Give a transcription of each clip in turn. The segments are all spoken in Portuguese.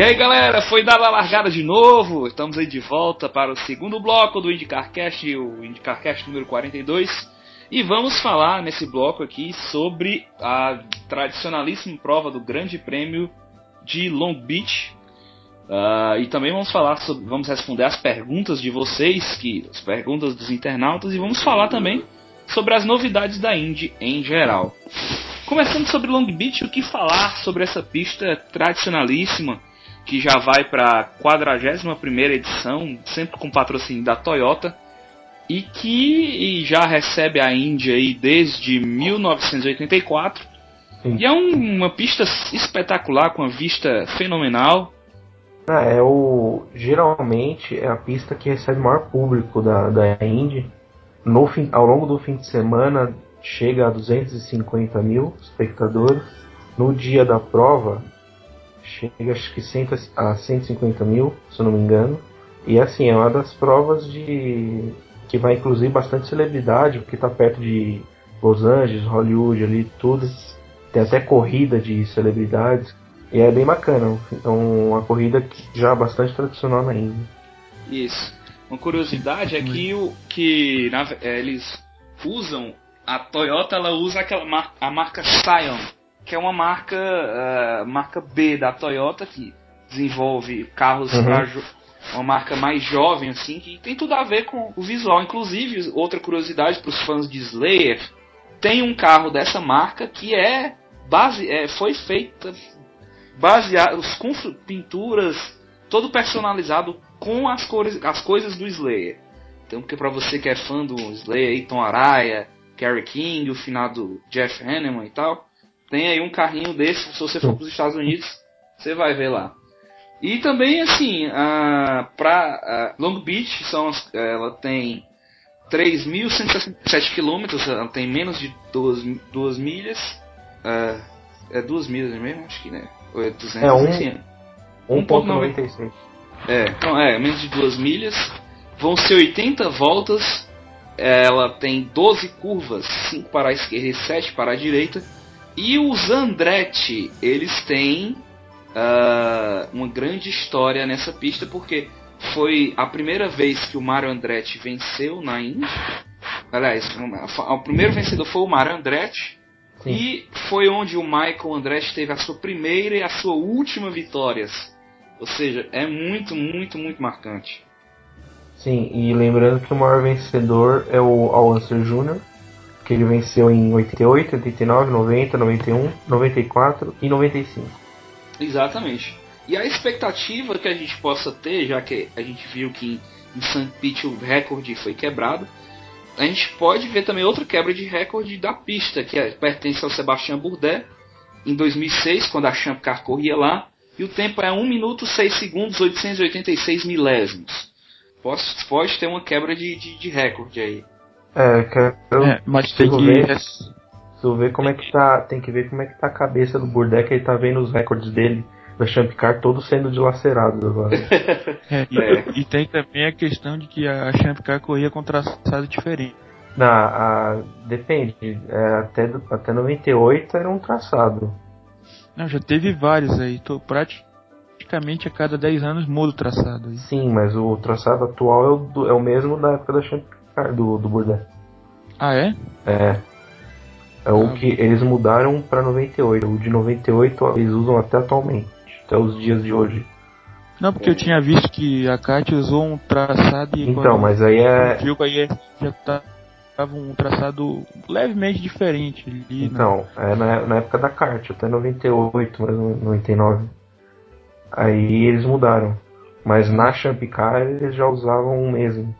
E aí galera, foi dada a largada de novo, estamos aí de volta para o segundo bloco do IndyCarCast, o IndyCarCast número 42. E vamos falar nesse bloco aqui sobre a tradicionalíssima prova do Grande Prêmio de Long Beach. Uh, e também vamos falar sobre, vamos responder as perguntas de vocês, que as perguntas dos internautas, e vamos falar também sobre as novidades da Indy em geral. Começando sobre Long Beach, o que falar sobre essa pista tradicionalíssima que já vai para a 41 edição, sempre com patrocínio da Toyota, e que já recebe a Índia aí desde 1984. Sim. E é um, uma pista espetacular, com a vista fenomenal. É, é o, geralmente é a pista que recebe o maior público da, da Indy. No fim, ao longo do fim de semana chega a 250 mil espectadores. No dia da prova, chega acho que a 150 mil, se eu não me engano. E assim, é uma das provas de que vai incluir bastante celebridade, porque está perto de Los Angeles, Hollywood ali, tudo. Tem até corrida de celebridades. E é bem bacana. Então, uma corrida que já é bastante tradicional na Índia. Isso. Uma curiosidade é que, o, que na, é, eles usam a Toyota ela usa aquela a marca Scion, que é uma marca uh, marca B da Toyota que desenvolve carros uhum. para uma marca mais jovem assim que tem tudo a ver com o visual. Inclusive outra curiosidade para os fãs de Slayer tem um carro dessa marca que é base é, foi feita baseado com pinturas todo personalizado com as cores as coisas do Slayer. Então porque para você que é fã do Slayer, Tom Araya, Kerry King, o finado Jeff Hanneman e tal, tem aí um carrinho desse, se você for para os Estados Unidos, você vai ver lá. E também, assim, para Long Beach, são, ela tem 3.167 quilômetros, ela tem menos de 2, milhas. Uh, é 2 milhas mesmo? Acho que, né? Ou é 200? É 1.96. É, então, é, menos de 2 milhas. Vão ser 80 voltas. Ela tem 12 curvas, 5 para a esquerda e 7 para a direita e os Andretti, eles têm uh, uma grande história nessa pista porque foi a primeira vez que o Mario Andretti venceu na Indy. Aliás, o primeiro vencedor foi o Mario Andretti. Sim. E foi onde o Michael Andretti teve a sua primeira e a sua última vitórias. Ou seja, é muito, muito, muito marcante. Sim, e lembrando que o maior vencedor é o Al Unser Jr., que ele venceu em 88, 89, 90, 91, 94 e 95. Exatamente. E a expectativa que a gente possa ter, já que a gente viu que em St. Pete o recorde foi quebrado, a gente pode ver também outra quebra de recorde da pista, que é, pertence ao Sebastian Bourdais, em 2006, quando a Champ Car corria lá, e o tempo é 1 minuto 6 segundos 886 milésimos. Pode, pode ter uma quebra de, de, de recorde aí. É, quero, é, mas tem que ver, preciso ver como é que tá, tem que ver como é que tá a cabeça do Burdeck, ele tá vendo os recordes dele da Champ Car todos sendo dilacerados agora. é, e, é. e, tem também a questão de que a Champ Car corria com traçado diferente. Não, a, depende. É, até, até 98 era um traçado. Não, já teve vários aí. Tô praticamente a cada 10 anos muda o traçado. Aí. Sim, mas o traçado atual é o, é o mesmo da época da Champ do, do Burdett. Ah, é? É. É o ah, que eles mudaram para 98. O de 98 eles usam até atualmente, até os dias de hoje. Não, porque eu tinha visto que a Kat usou um traçado e Então, mas aí é. Viu aí já tava um traçado levemente diferente ali. Né? Então, né? é na, na, época da kart, até 98, mas 99. Aí eles mudaram. Mas na Champ Car eles já usavam o mesmo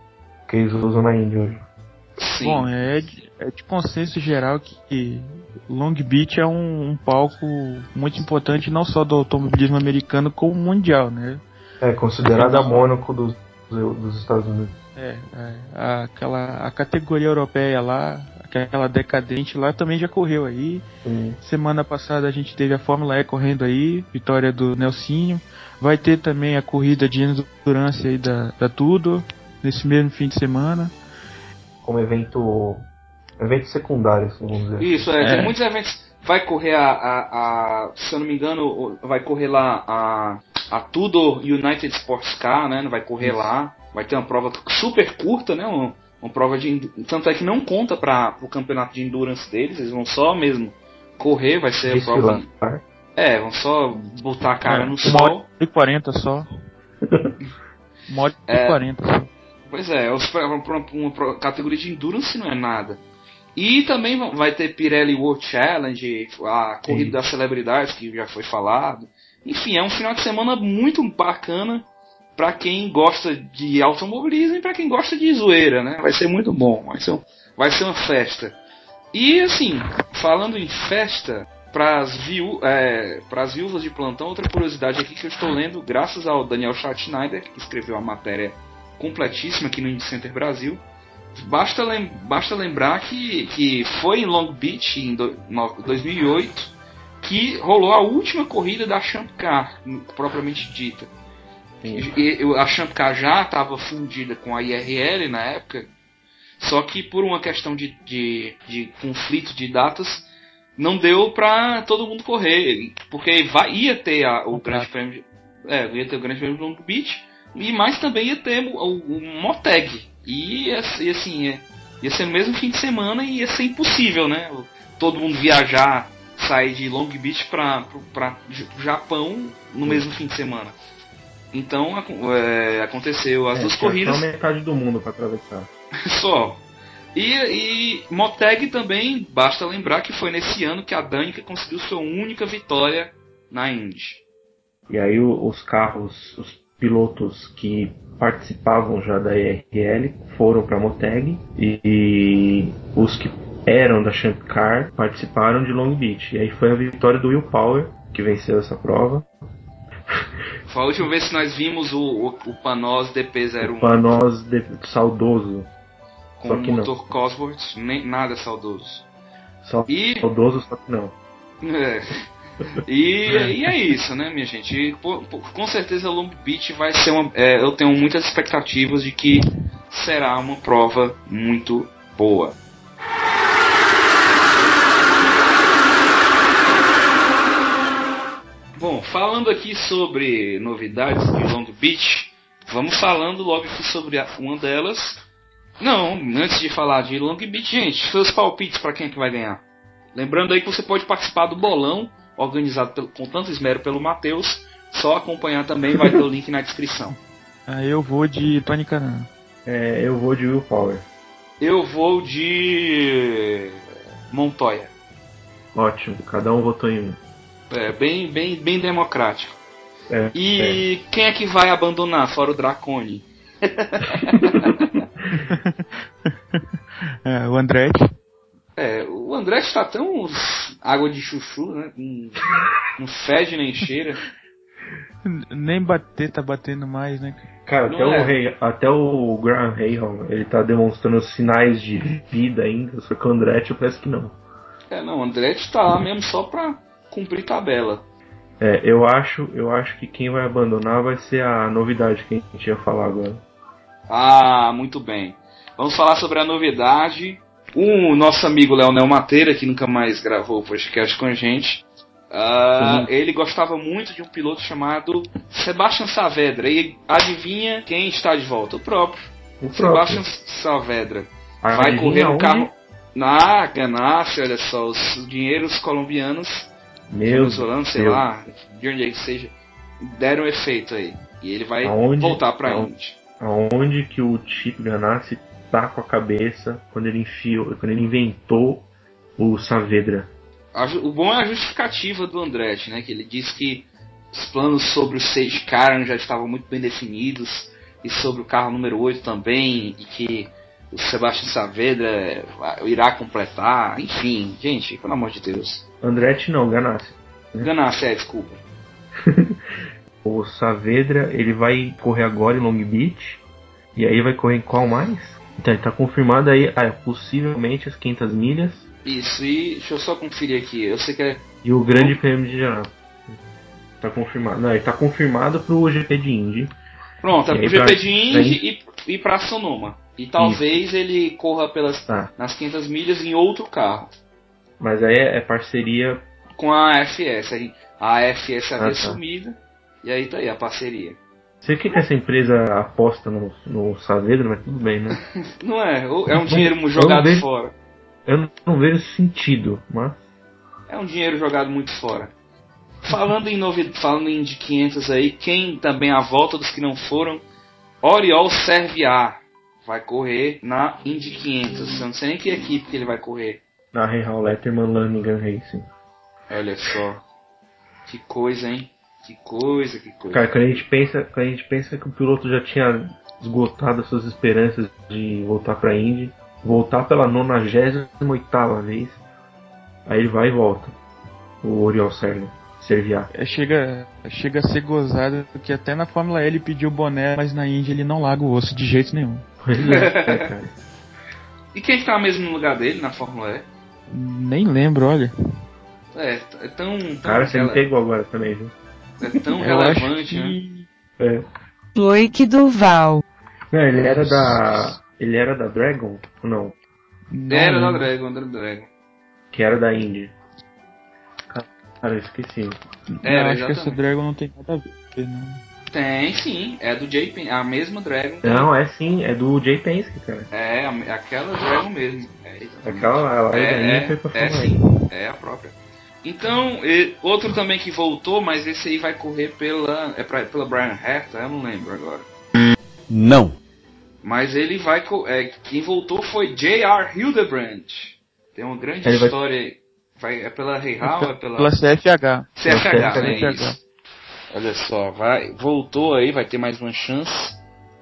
que eles usam na Índia hoje. Sim. Bom, é de, é de consenso geral que Long Beach é um, um, palco muito importante não só do automobilismo americano como mundial, né? É considerado a Mônaco dos, dos Estados Unidos. É, é, aquela a categoria europeia lá, aquela decadente lá também já correu aí. Sim. Semana passada a gente teve a Fórmula E correndo aí, vitória do Nelsinho. Vai ter também a corrida de endurance aí da, da Tudo nesse mesmo fim de semana. Como evento. Evento secundário, assim, vamos dizer. Isso, é, é. tem muitos eventos. Vai correr a, a, a, Se eu não me engano, vai correr lá a, a Tudor United Sports Car, né? Vai correr Isso. lá. Vai ter uma prova super curta, né? Uma, uma prova de. Tanto é que não conta para o campeonato de endurance deles, eles vão só mesmo correr, vai ser a prova. É, vão só botar a cara é, no sol. Uma hora e 40 só. uma hora e é, 40 só. Pois é, para uma, categoria de endurance não é nada. E também vai ter Pirelli World Challenge, a Corrida das Celebridades, que já foi falado. Enfim, é um final de semana muito bacana para quem gosta de automobilismo e para quem gosta de zoeira, né? Vai ser muito bom, vai ser, vai ser uma festa. E assim, falando em festa, para as viú é, viúvas de plantão, outra curiosidade aqui que eu estou lendo, graças ao Daniel Schattschneider, que escreveu a matéria completíssima aqui no Indie Center Brasil. Basta, lem basta lembrar que, que foi em Long Beach, em do, no, 2008, que rolou a última corrida da Champ Car, propriamente dita. E, e, a Champ Car já estava fundida com a IRL na época, só que por uma questão de, de, de conflito de datas, não deu para todo mundo correr, porque vai, ia ter a, o grande prêmio, é, ia ter o grande prêmio de Long Beach, e mais também ia ter o, o Moteg. E, e assim, ia, ia ser no mesmo fim de semana e ia ser impossível, né? Todo mundo viajar, sair de Long Beach para o Japão no mesmo fim de semana. Então é, aconteceu as é, duas corridas. Só metade do mundo para atravessar. só. E, e Moteg também, basta lembrar que foi nesse ano que a Danica conseguiu sua única vitória na Indy. E aí os carros, os pilotos que participavam já da IRL foram para a Moteg e, e, os que eram da Champ Car participaram de Long Beach. E aí foi a vitória do Will Power que venceu essa prova. Foi a última vez que nós vimos o, o, o Panos DP01. O Panos de, saudoso. Com só que o motor não. Cosworth, nem nada saudoso. Só e... Saudoso, só que não. É. E, e, é isso, né, minha gente? E, com certeza Long Beach vai ser uma. É, eu tenho muitas expectativas de que será uma prova muito boa. Bom, falando aqui sobre novidades de Long Beach, vamos falando logo aqui sobre uma delas. Não, antes de falar de Long Beach, gente, seus palpites para quem é que vai ganhar. Lembrando aí que você pode participar do bolão organizado pelo, com tanto esmero pelo Matheus. Só acompanhar também, vai ter o link na descrição. Ah, eu vou de Tony Canan. É, eu vou de Will Power. Eu vou de Montoya. Ótimo, cada um votou em um. É, bem, bem, bem democrático. É, e é. quem é que vai abandonar, fora o Dracone? é, o Andretti. É, o André está tão água de chuchu, né? Não, fede nem cheira. Nem bater tá batendo mais, né? Cara, até, é. o Rei, até o Graham Rahal, ele tá demonstrando sinais de vida ainda, só que o Andretti parece que não. É, não, o Andretti tá lá mesmo só pra cumprir tabela. É, eu acho, eu acho que quem vai abandonar vai ser a novidade que a gente ia falar agora. Ah, muito bem. Vamos falar sobre a novidade o nosso amigo Leonel Mateira, que nunca mais gravou o podcast com a gente, uh, ele gostava muito de um piloto chamado Sebastian Saavedra. E adivinha quem está de volta? O próprio. O Sebastian Saavedra. Ah, Vai correr no carro. Na Ganassi, olha só, os dinheiros colombianos, venezuelanos, sei Deus. lá, de onde é que seja, deram efeito aí. E ele vai aonde, voltar pra Indy. Aonde que o Chip Ganassi tá com a cabeça quando ele enfiou, quando ele inventou o Saavedra. O bom é a justificativa do Andretti, né? Que ele disse que os planos sobre o Sage Karan já estavam muito bem definidos e sobre o carro número 8 também, e que o Sebastião Saavedra eh, irá completar, enfim, gente, pelo amor de Deus. Andretti não, Ganassi. Né? Ganassi, é, desculpa. o Saavedra, ele vai correr agora em Long Beach, e aí vai correr em qual mais? Então, está confirmado aí, ah, possivelmente as 500 milhas. Isso, e deixa eu só conferir aqui. Eu sei que é. E o Grande Prêmio de Indianápolis. Tá confirmado. Não, ele tá confirmado pro GP de Indy. Pronto, é pro GP pra, de Indy e, e pra Sonoma. E talvez Isso. ele corra pelas tá. nas 500 milhas em outro carro. Mas aí é, é parceria com a FS. A FS havia ah, tá. E aí tá aí a parceria. Sei que essa empresa aposta no, no Saavedra, mas tudo bem, né? não é, é um dinheiro jogado vejo, fora. Eu não vejo sentido, mas. É um dinheiro jogado muito fora. Falando em novidade, falando em de 500 aí, quem também a volta dos que não foram, Oriol Serviar vai correr na Indy 500. Eu não sei nem que equipe que ele vai correr. Na Real Letterman Lannigan Racing. Olha só. Que coisa, hein? Que coisa, que coisa. Cara, quando a gente pensa, quando a gente pensa que o piloto já tinha esgotado as suas esperanças de voltar para Indy, voltar pela 98 vez, aí ele vai e volta. O Oriol Serra. Serviar. É, chega, chega a ser gozado que até na Fórmula E ele pediu o boné, mas na Indy ele não larga o osso de jeito nenhum. Pois é, cara. E quem está mesmo no lugar dele na Fórmula E? Nem lembro, olha. É, é tão. tão cara, você me pegou agora também, viu? É tão relevante, que... né? É. Loic Duval. Não, ele era da. Ele era da Dragon? Não. não era da Dragon, da Dragon. Que era da Indy. Cara, eu esqueci. É, acho que essa Dragon não tem nada a ver, não. Tem sim, é do J Penske, a mesma Dragon. Não, é sim, é do J Penske, cara. É, aquela Dragon mesmo. É, aquela, ela é, é, foi pra é, sim, é a própria. Então, e, outro também que voltou, mas esse aí vai correr pela. É pra, pela Brian Herta, eu não lembro agora. Não. Mas ele vai. É, quem voltou foi J.R. Hildebrand. Tem uma grande ele história aí. Vai, é pela Real? É pela... pela CFH. CFH, é isso. Olha só, vai, voltou aí, vai ter mais uma chance.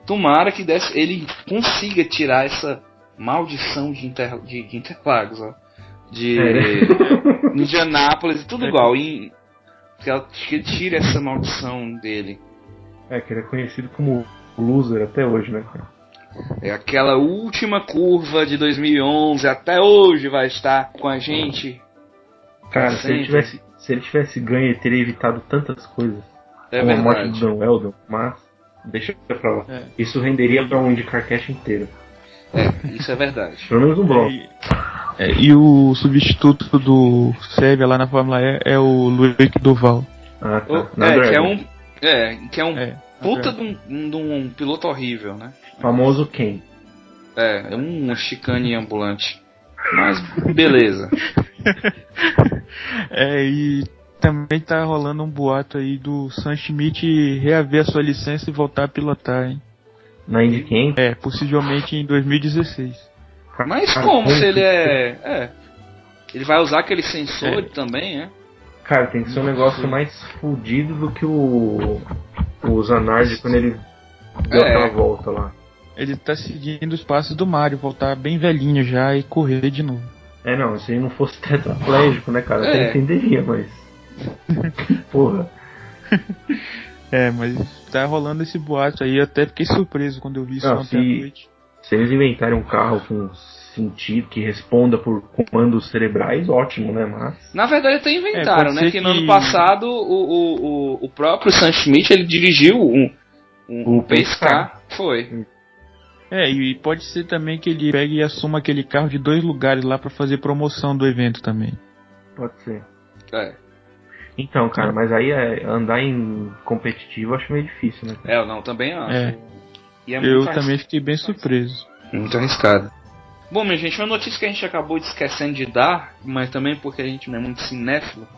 Tomara que desse, ele consiga tirar essa maldição de, Inter, de, de Interlagos, ó. De é. Indianápolis, tudo é. igual. Que ele tire essa maldição dele. É, que ele é conhecido como loser até hoje, né, cara? É aquela última curva de 2011, até hoje vai estar com a gente Cara, se ele, tivesse, se ele tivesse ganho, ele teria evitado tantas coisas. É como verdade. a morte do Dan Weldon, mas deixa pra lá. É. Isso renderia pra um Indicar Cash inteiro. É, isso é verdade. Pelo menos um bloco. É, e o substituto do Sérvia lá na Fórmula E é o Luiz Duval. Ah, tá. O, é, que é um, é, que é um é, puta de um, de um, piloto horrível, né? Famoso quem? É, é um chicane ambulante. Mas beleza. é, e também tá rolando um boato aí do Sam Schmidt reaver a sua licença e voltar a pilotar, hein? Na Indy quem? É, possivelmente em 2016. Mas como se ele é. É. Ele vai usar aquele sensor é. também, é? Cara, tem que ser um negócio mais fodido do que o. O Zanardi quando ele deu é. aquela volta lá. Ele tá seguindo os passos do Mario, voltar bem velhinho já e correr de novo. É, não, se ele não fosse tetraplégico, né, cara? É. Até entenderia, mas. Porra. É, mas tá rolando esse boato aí, até fiquei surpreso quando eu vi isso não, ontem se, à noite. Se eles inventarem um carro com sentido, que responda por comandos cerebrais, ótimo, né? Mas. Na verdade até inventaram, é, né? Que, que, no ano passado o, o, o, o próprio Sam Schmidt ele dirigiu um, um, um Pescar. Foi. É, e pode ser também que ele pegue e assuma aquele carro de dois lugares lá para fazer promoção do evento também. Pode ser. É. Então, cara, mas aí é, andar em competitivo eu acho meio difícil, né? É, eu não, também acho. É. é eu também fiquei bem surpreso. Muito arriscado. Bom, minha gente, uma notícia que a gente acabou de esquecendo de dar, mas também porque a gente não é muito cinéfilo.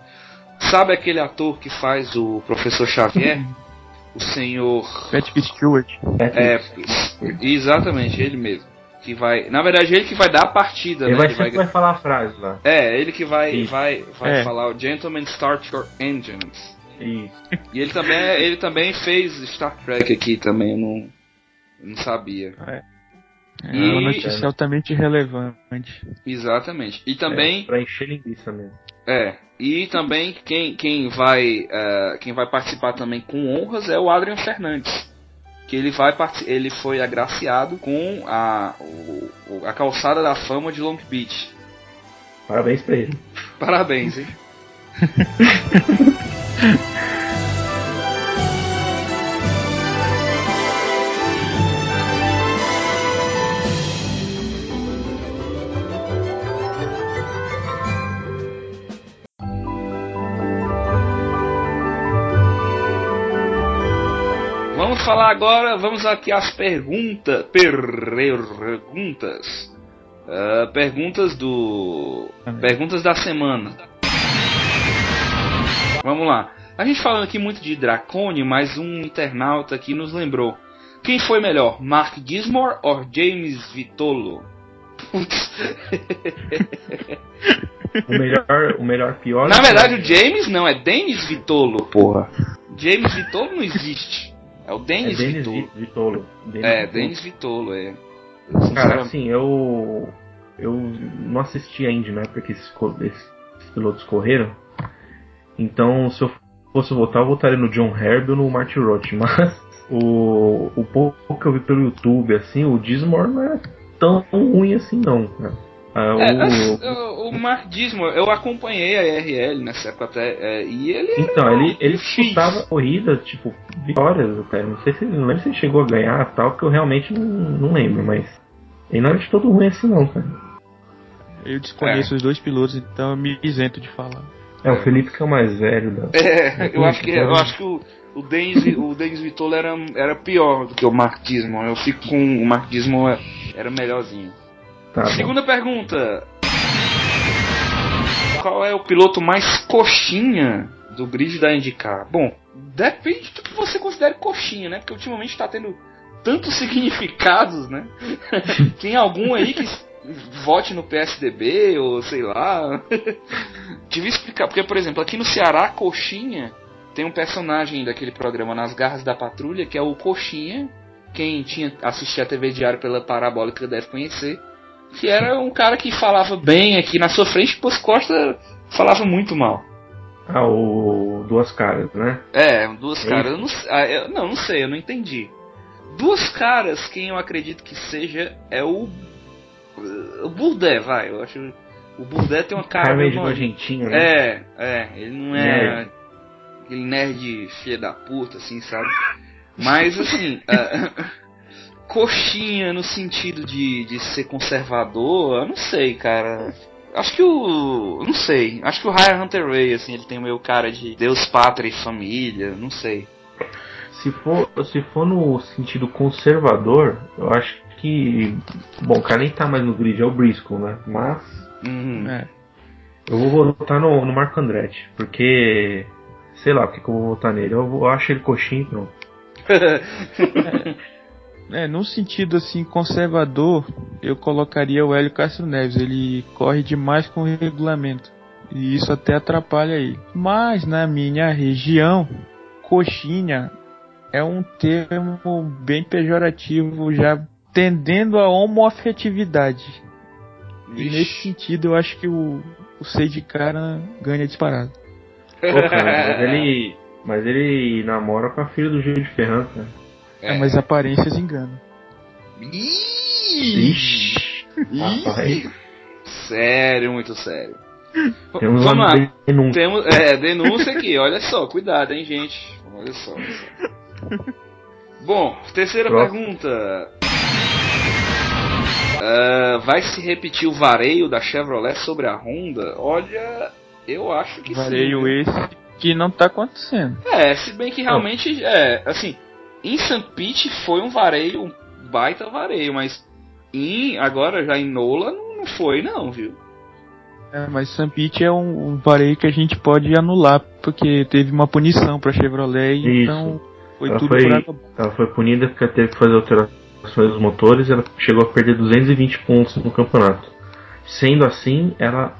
Sabe aquele ator que faz o Professor Xavier? o senhor. Patrick Stewart. É, exatamente, ele mesmo. Que vai. Na verdade, ele que vai dar a partida, ele né? Vai ele vai... vai falar a frase lá. É, ele que vai, vai, vai é. falar o Gentleman Start Your Engines. Isso. E ele também, ele também fez Star Trek aqui também, não, não sabia. É. É e... uma notícia altamente relevante. Exatamente. E também. É, pra encher linguiça mesmo. É. E também quem, quem, vai, uh, quem vai participar também com honras é o Adrian Fernandes. Que ele, vai ele foi agraciado com a, o, a calçada da fama de Long Beach. Parabéns pra ele. Parabéns, hein? falar agora, vamos aqui às perguntas. Perguntas. Uh, perguntas do. Perguntas da semana. Vamos lá. A gente falando aqui muito de Dracone, mas um internauta aqui nos lembrou. Quem foi melhor, Mark Gismore ou James Vitolo? o melhor, o melhor pior. Na verdade, o James não, é Dennis Vitolo, porra. James Vitolo não existe. É o Dennis, é Vitolo. Vitolo. Dennis é, Vitolo. Dennis Vitolo, é. Cara, assim, eu. Eu não assisti ainda, né? Porque esses, esses pilotos correram. Então, se eu fosse votar, eu votaria no John Herb ou no Martin Roth. Mas o, o pouco que eu vi pelo YouTube, assim, o Dismore não é tão ruim assim, não. Né? Ah, é, o, o Mark Dismore, eu acompanhei a RL nessa época até, é, e ele Então, ele, ele disputava corrida, tipo, vitórias até. Não sei se não lembro se ele chegou a ganhar tal, que eu realmente não, não lembro, mas ele não é de todo ruim assim não, cara. Eu desconheço é. os dois pilotos, então eu me isento de falar. É, o Felipe que é o mais velho da. É, eu acho que eu acho que o, o Denis, o Denis Vitola era, era pior do que o Marquismo. Eu fico com o Marquismo era melhorzinho. Tá Segunda pergunta. Qual é o piloto mais coxinha do grid da IndyCar? Bom, depende do que você considere coxinha, né? Porque ultimamente está tendo tantos significados, né? Tem algum aí que vote no PSDB ou sei lá. Devia explicar, porque por exemplo, aqui no Ceará, coxinha tem um personagem daquele programa Nas Garras da Patrulha, que é o Coxinha. Quem tinha assistido a TV Diário pela Parabólica deve conhecer. Que era um cara que falava bem aqui na sua frente, pois Costa falava muito mal. Ah, o Duas Caras, né? É, Duas é Caras. Eu não, ah, eu, não, não sei, eu não entendi. Duas Caras, quem eu acredito que seja, é o. O Burdé, vai. Eu acho. O Burdé tem uma cara. Cara meio argentino, né? É, é. Ele não é. é aquele nerd filha da puta, assim, sabe? Mas, assim, uh, coxinha no sentido de, de ser conservador, eu não sei, cara. Acho que o. Não sei. Acho que o Ryan Hunter Ray, assim, ele tem o meu cara de Deus, pátria e família, não sei. Se for, se for no sentido conservador, eu acho que. Bom, o cara nem tá mais no grid, é o Briscoe, né? Mas. Uhum. É. Eu vou votar no, no Marco Andretti, porque Sei lá porque que eu vou votar nele. Eu, eu acho ele coxinho pronto. é, num sentido assim conservador, eu colocaria o Hélio Castro Neves. Ele corre demais com o regulamento. E isso até atrapalha ele. Mas na minha região, coxinha é um termo bem pejorativo, já tendendo a homoafetividade. E nesse sentido eu acho que o, o Sei de cara ganha disparado. Pô, cara, mas ele. Mas ele namora com a filha do Gil de Ferran, cara. É, mas aparências enganam. Ixi! Ixi. Sério, muito sério. Temos Vamos lá. Denúncia. Temos, é, denúncia aqui, olha só, cuidado, hein, gente. Olha só. Olha só. Bom, terceira Pronto. pergunta. Uh, vai se repetir o vareio da Chevrolet sobre a Honda? Olha, eu acho que Vareio sim. Vareio esse que não tá acontecendo. É, se bem que realmente, é, assim, em St. Pete foi um vareio, um baita vareio, mas em, agora já em Nola não foi não, viu? É, mas St. Pete é um, um, vareio que a gente pode anular, porque teve uma punição pra Chevrolet, Isso. então foi ela tudo foi, por Ela foi punida porque teve que fazer alterações dos motores e ela chegou a perder 220 pontos no campeonato. Sendo assim, ela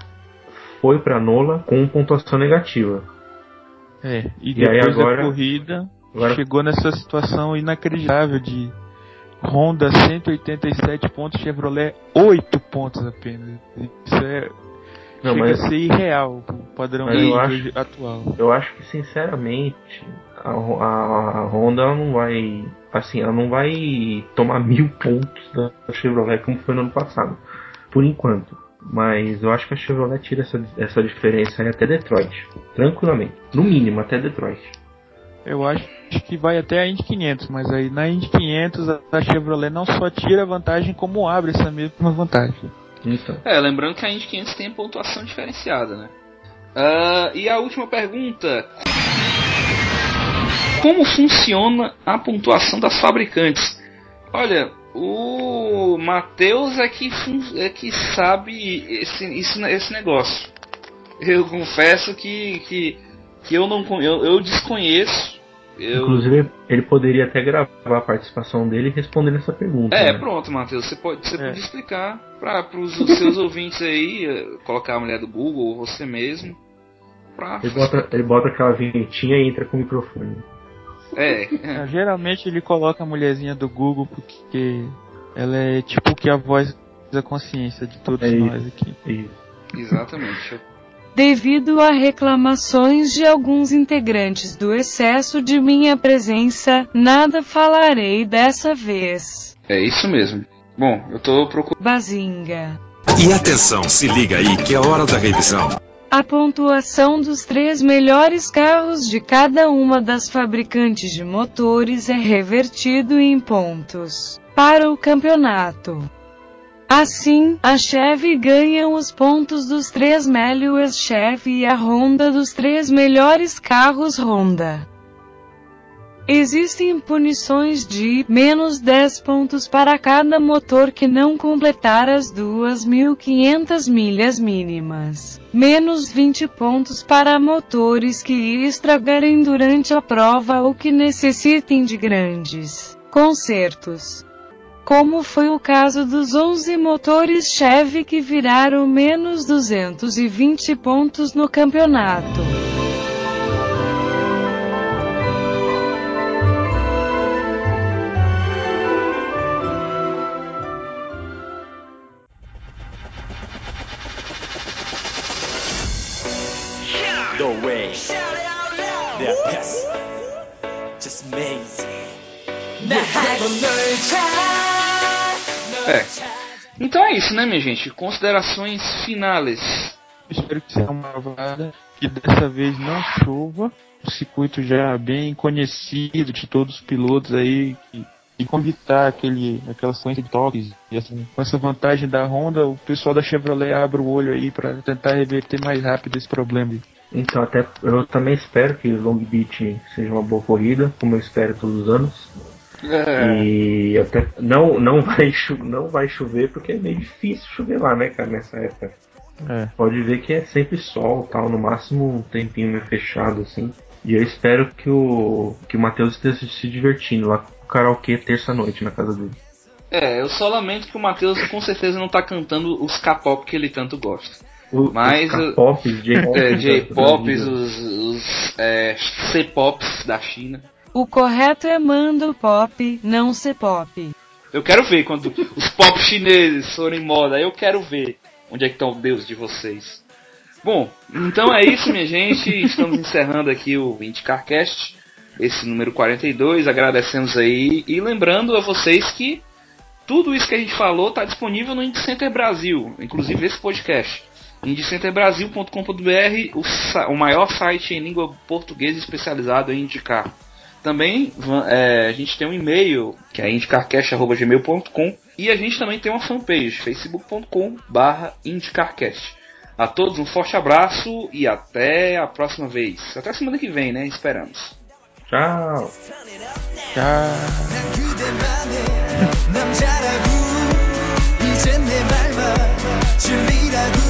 foi para Nola com pontuação negativa. É, e, e depois agora, da corrida agora... chegou nessa situação inacreditável de Honda 187 pontos, Chevrolet 8 pontos apenas. Isso é não, chega mas, a ser irreal o padrão acho, atual. Eu acho que sinceramente a, a, a Honda não vai assim, ela não vai tomar mil pontos da Chevrolet como foi no ano passado, por enquanto. Mas eu acho que a Chevrolet tira essa, essa diferença aí até Detroit. Tranquilamente. No mínimo, até Detroit. Eu acho que vai até a Indy 500, mas aí na Indy 500 a Chevrolet não só tira vantagem, como abre essa mesma vantagem. Então. É, lembrando que a Indy 500 tem pontuação diferenciada, né? Uh, e a última pergunta: como funciona a pontuação das fabricantes? Olha, o Matheus é que, é que sabe esse, esse, esse negócio. Eu confesso que, que, que eu não eu, eu desconheço. Eu... Inclusive, ele poderia até gravar a participação dele respondendo essa pergunta. É, né? pronto, Matheus. Você pode, você É. pode explicar para os seus ouvintes aí, eh, colocar a mulher do Google ou você mesmo. Pra... Ele bota, ele bota aquela vinhetinha e entra com o microfone. É, É, geralmente ele coloca a mulherzinha do Google porque ela é tipo que a voz da consciência de todos É nós aqui. Isso. exatamente. Devido a reclamações de alguns integrantes do excesso de minha presença, nada falarei dessa vez. É isso mesmo. Bom, eu tô procurando. Bazinga. E atenção, se liga aí que é hora da revisão. A pontuação dos três melhores carros de cada uma das fabricantes de motores é revertido em pontos para o campeonato. Assim, a Chevy ganha os pontos dos três melhores Chevy e a Honda dos três melhores carros Honda. Existem punições de menos 10 pontos para cada motor que não completar as 2.500 milhas mínimas. Menos 20 pontos para motores que estragarem durante a prova ou que necessitem de grandes consertos. Como foi o caso dos 11 motores Chevy que viraram menos 220 pontos no campeonato. Just amazing. É. Então é isso, né, minha gente? Considerações finais. Espero que seja uma vaga que dessa vez não chova. O circuito já bem conhecido de todos os pilotos aí que e convitar aquele, aquela sequência de toques e assim, com essa vantagem da Honda, o pessoal da Chevrolet abre o olho aí para tentar reverter mais rápido esse problema. Então até eu também espero que Long Beach seja uma boa corrida, como eu espero todos os anos. É, E até não não vai não vai chover porque é meio difícil chover lá, né, cara, nessa época. É. Pode ver que é sempre sol, tal, no máximo um tempinho meio fechado assim. E eu espero que o que o Matheus esteja se divertindo lá com o karaokê terça noite na casa dele. é, eu só lamento que o Matheus com certeza não tá cantando os K-pop que ele tanto gosta. O, Mas, os K-pops, J-pop, É, J-pops, da- os, os é, C-pops da China. O correto é mando pop, não ser pop. Eu quero ver quando os pop chineses forem moda. Eu quero ver onde é que estão o Deus de vocês. Bom, então é isso, minha gente. Estamos encerrando aqui o IndyCarCast, esse número 42. Agradecemos aí. E lembrando a vocês que tudo isso que a gente falou está disponível no Indy Center Brasil, inclusive esse podcast. IndyCenterBrasil.com.br, o, o maior site em língua portuguesa especializado em indicar. Também é, a gente tem um e-mail que é indicarcast.gmail.com e a gente também tem uma fanpage, facebook.com barra indicarcast. A todos um forte abraço e até a próxima vez. Até semana que vem, né? Esperamos. Tchau. Tchau.